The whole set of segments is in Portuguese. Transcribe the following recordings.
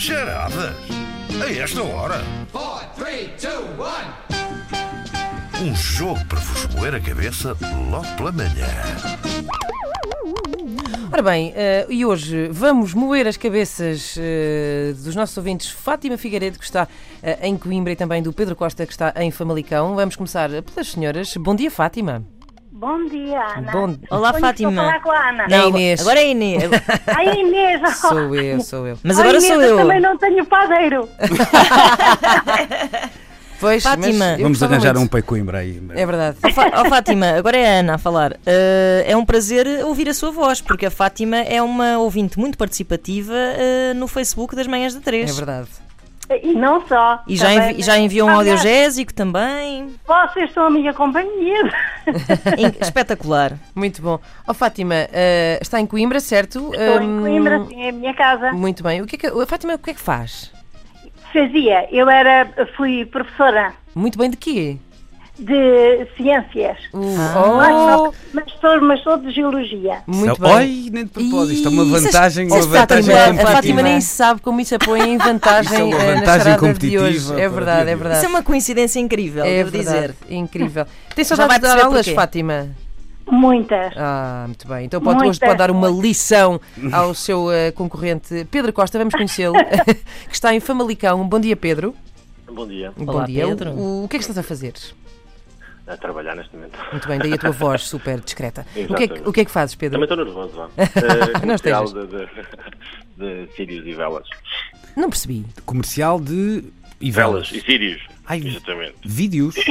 Charadas? A esta hora? four, three, two, one. Um jogo para vos moer a cabeça logo pela manhã. Ora bem, eh, e hoje vamos moer as cabeças eh, dos nossos ouvintes Fátima Figueiredo, que está eh, em Coimbra, e também do Pedro Costa, que está em Famalicão. Vamos começar pelas senhoras. Bom dia, Fátima. Bom dia, Ana. Bom- Olá, Sonho Fátima. Estou a falar com a Ana. Não, Inês. Agora é Inês. Ai, Inês. Sou eu, sou eu. Mas Ai, agora Inês, sou eu. também não tenho padeiro. Pois, Fátima. eu Vamos arranjar muito. um pai Coimbra aí. É verdade. Ó Fá- ó, Fátima, agora é a Ana a falar. Uh, é um prazer ouvir a sua voz, porque a Fátima é uma ouvinte muito participativa uh, no Facebook das Manhãs da É 3. verdade. E não só. E já, envi- já enviou um Ah, audiogésico também. Vocês são a minha companhia. Espetacular. Muito bom. Ó Fátima, eh, está em Coimbra, certo? Estou em Hum, Coimbra, sim, é a minha casa. Muito bem. O que é que, a Fátima, o que é que faz? Fazia, eu era, fui professora Muito bem de quê? De ciências. Uh, Mas, oh, sou, mas, sou, mas sou de geologia. muito Isto- bem. Oi, nem de propósito. Isto é uma vantagem, uma a Fátima, vantagem a competitiva. Fátima nem sabe como isso apoia em vantagem, Isso é uma eh, na vantagem charada de competitiva hoje. É verdade, é verdade. Isso é uma coincidência incrível, É devo verdade, dizer. incrível. Tem saudades de dar aulas, porquê. Fátima? Muitas. Ah, muito bem. Então pode, hoje pode dar uma lição ao seu eh, concorrente Pedro Costa. Vamos conhecê-lo, que está em Famalicão. Bom dia, Pedro. Bom dia, Bom Olá, dia. Pedro. O, o que é que estás a fazer? A trabalhar neste momento. Muito bem, daí a tua voz super discreta. O que, é que, o que é que fazes, Pedro? Também estou nervoso, vá. Uh, Não comercial estejas. de, de, de sírios e velas. Não percebi. Comercial de. E Velas velas. e sírios. Ai, Exatamente. Vídeos.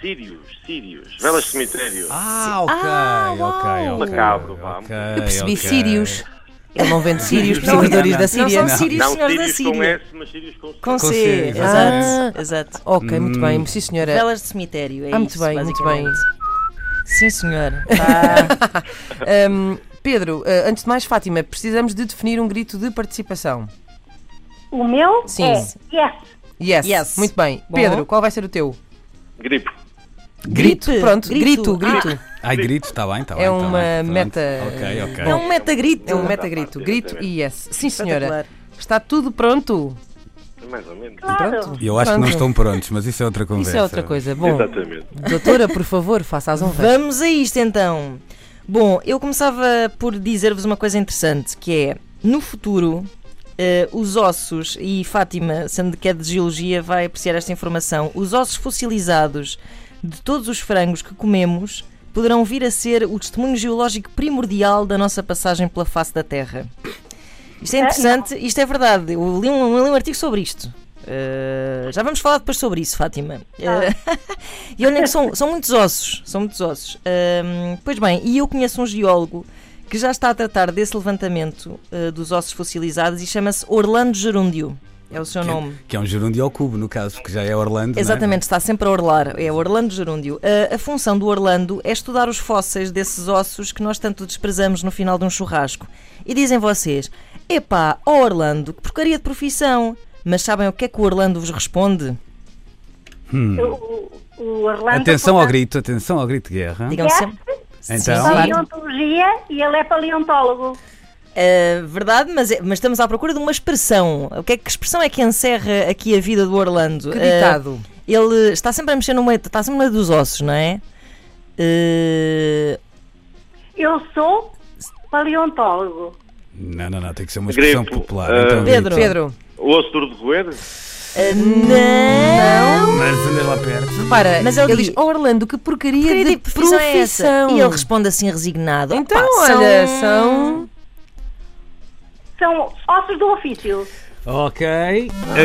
Sírios, sírios. Velas de cemitério. Ah, ok, Ah, ok, ok. Macabro, vá. ok, Eu percebi ok. sírios. Ele não vende sírios, não, da. Síria. Não são sírios, Não senhores da sírios com Síria. S, mas sírios com C. Com C, C, exato. exato. Ok, muito Hum. bem. Sim, senhora. Velas de cemitério, é Ah, muito isso, bem, muito bem. Sim, senhor. Tá. Hum, Pedro, eh, antes de mais, Fátima, precisamos de definir um grito de participação. O meu Sim. é yes. Yes. Yes. Muito bem. Bom. Pedro, qual vai ser o teu? Gripe. Grito. Gripe. Pronto, grito, Grito. grito. Ai, grito, está bem, está bem. É tá uma bem, pronto. meta- Ok, ok. É um metagrito. É um metagrito. Grito e yes. Sim, senhora. Está tudo pronto? Mais ou menos. Claro. Pronto. Eu acho que não estão prontos, mas isso é outra conversa. Isso é outra coisa. Bom, Exatamente. doutora, por favor, faça as honras. Vamos a isto então. Bom, eu começava por dizer-vos uma coisa interessante, que é, no futuro, eh, os ossos, e Fátima, sendo que é de geologia, vai apreciar esta informação, os ossos fossilizados de todos os frangos que comemos poderão vir a ser o testemunho geológico primordial da nossa passagem pela face da Terra. Isto é interessante, isto é verdade. Eu li um, eu li um artigo sobre isto. Eh, já vamos falar depois sobre isso, Fátima. Eh, e olhem que são, são muitos ossos. São muitos ossos. Ahm, pois bem, e eu conheço um geólogo que já está a tratar desse levantamento eh, dos ossos fossilizados e chama-se Orlando Gerúndio. É o seu nome. Que é um gerúndio ao cubo, no caso, porque já é Orlando. não é? Exatamente, está sempre a orlar. É Orlando Gerúndio. A, a função do Orlando é estudar os fósseis desses ossos que nós tanto desprezamos no final de um churrasco. E dizem vocês: epá, ó Orlando, que porcaria de profissão! Mas sabem o que é que o Orlando vos responde? O, o Orlando. Atenção ao grito, atenção ao grito de guerra. Digam sempre. Então, Sim, Paleontologia e ele é paleontólogo. Uh, verdade, mas, é- mas estamos à procura de uma expressão. O que, é, que expressão é que encerra aqui a vida do Orlando? Que Uh, ditado. ele está sempre a mexer no meio, está sempre no meio dos ossos, não é? Uh, Eu sou paleontólogo. não, não, não, tem que ser uma expressão popular. Então, Pedro. grito. Pedro, O osso duro de roer? uh, não! Mas andas lá perto. repara, Mas ele ele diz- oh, Orlando, que porcaria, Porcaria de de profissão é essa? profissão. E ele responde assim resignado. Então, "Opá, olha, são... São ossos do ofício. Ok.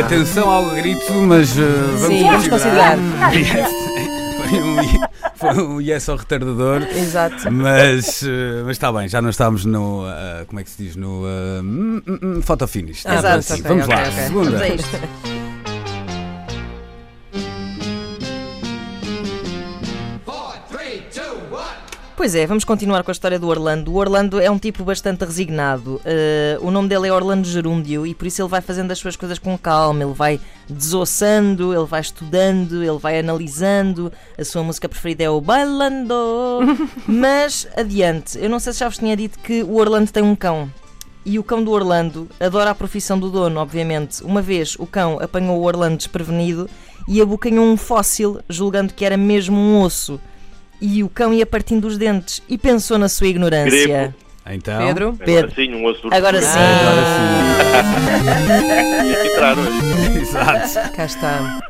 Atenção ao grito, mas uh, vamos Sim, vamos considerar. Yes. Foi um, foi um yes ao retardador. Exato. Mas, uh, mas está bem, já não estamos no. uh, como é que se diz? No. Uh, fotofinish. Ah, Estamos pronto, assim. ok, Vamos ok, lá. ok. Segunda. Vamos a isto. Pois é, vamos continuar com a história do Orlando. O Orlando é um tipo bastante resignado. Uh, o nome dele é Orlando Gerúndio e por isso ele vai fazendo as suas coisas com calma. Ele vai desossando, ele vai estudando, ele vai analisando. A sua música preferida é o Bailando. Mas adiante, eu não sei se já vos tinha dito que o Orlando tem um cão. E o cão do Orlando adora a profissão do dono, obviamente. Uma vez o cão apanhou o Orlando desprevenido e abocanhou um fóssil, julgando que era mesmo um osso. E o cão ia partindo os dentes e pensou na sua ignorância. Grepo. Então. Pedro? Agora Pedro. sim, um osso do Agora sim. Entrar hoje. Exato. Cá está.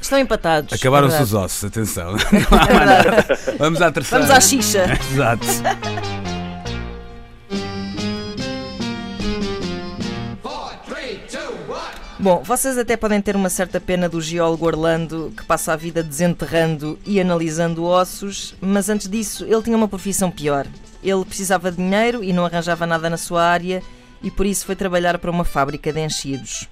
Estão empatados. Acabaram-se Verdade. os ossos, atenção. Não há mais nada. Vamos à terceira. Vamos à xixa. Exato. Bom, vocês até podem ter uma certa pena do geólogo Orlando que passa a vida desenterrando e analisando ossos, mas antes disso ele tinha uma profissão pior. Ele precisava de dinheiro e não arranjava nada na sua área e por isso foi trabalhar para uma fábrica de enchidos.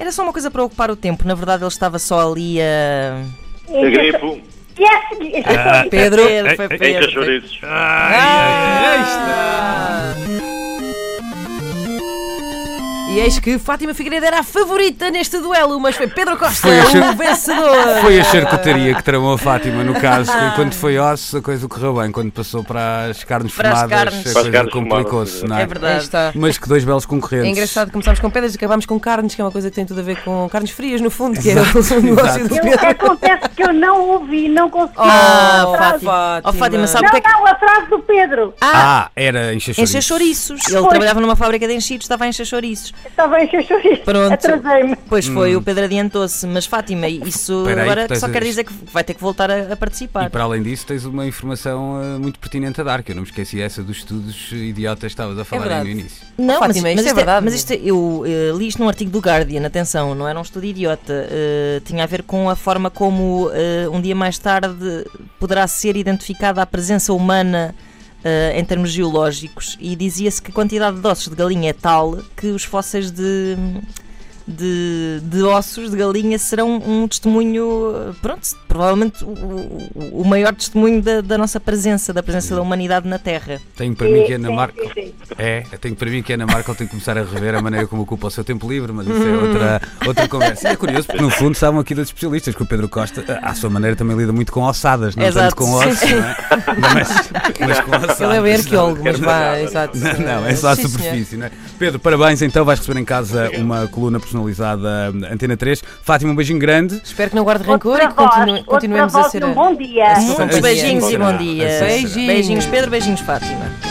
Era só uma coisa para ocupar o tempo, na verdade ele estava só ali a. A grepo. Yes, Pedro? Pedro, foi Em Pedro. cachouriços. E eis que Fátima Figueiredo era a favorita neste duelo, mas foi Pedro Costa Foi o vencedor. Foi a charcutaria que tramou a Fátima, no caso. que Quando foi ossos, a coisa correu bem. Quando passou para as carnes Para as fumadas, carnes. a coisa carnes complicou-se, É é? Verdade. está. Mas que dois belos concorrentes. É engraçado, começámos com pedras e acabámos com carnes, que é uma coisa que tem tudo a ver com carnes frias, no fundo, que é o negócio do Eu, Pedro. acontece que eu não ouvi, não consegui. Ah, Oh, Fátima. Oh, Fátima, sabe o não, que é que. não, a frase do Pedro. Ah, era encher chouriços. Encher chouriços. Ele Pois. trabalhava numa fábrica de enchidos, estava a encher chouriços. Estava encher chouriço. Pronto. Atrasei-me. Pois foi, o Pedro adiantou-se. Mas Fátima, isso Hum. Espera aí, agora que só quer dizer que vai ter que voltar a, a E participar. para além disso, tens uma informação eh, muito pertinente a dar, que eu não me esqueci essa dos estudos idiotas que estavas a falar aí no verdade. início. Não, mas, Fátima, mas isto é verdade. mas isto é- eu eh, li isto num artigo do Guardian, atenção, não era um estudo idiota. eh, tinha a ver com a forma como eh, um dia mais tarde poderá ser identificada a presença humana em termos geológicos e dizia-se que a quantidade de ossos de galinha é tal que os fósseis de. De, de ossos de galinha serão um testemunho, pronto, provavelmente o, o- maior testemunho da, da nossa presença, da presença da humanidade na Terra. Tenho para mim que a Ana Sim, Markel. sim, sim. É, eu tenho para mim que a Ana Markel tem que começar a rever a maneira como ocupa o seu tempo livre, mas isso é outra, outra conversa. E é curioso, porque no fundo estavam aqui dois especialistas, que o Pedro Costa, à sua maneira, também lida muito com ossadas, não Exato. tanto com ossos, Sim, não é? Mas, mas com ossadas. Ele é bem arqueólogo, mas vá, exato. Não, não, é só a Sim, superfície, não é? Pedro, parabéns, então vais receber em casa uma coluna personalizada hum, Antena 3. Fátima, um beijinho grande. Espero que não guarde rancor e que continue- continuemos a ser. um bom dia. Muitos beijinhos e bom dia. Beijinhos, Pedro, beijinhos, Fátima.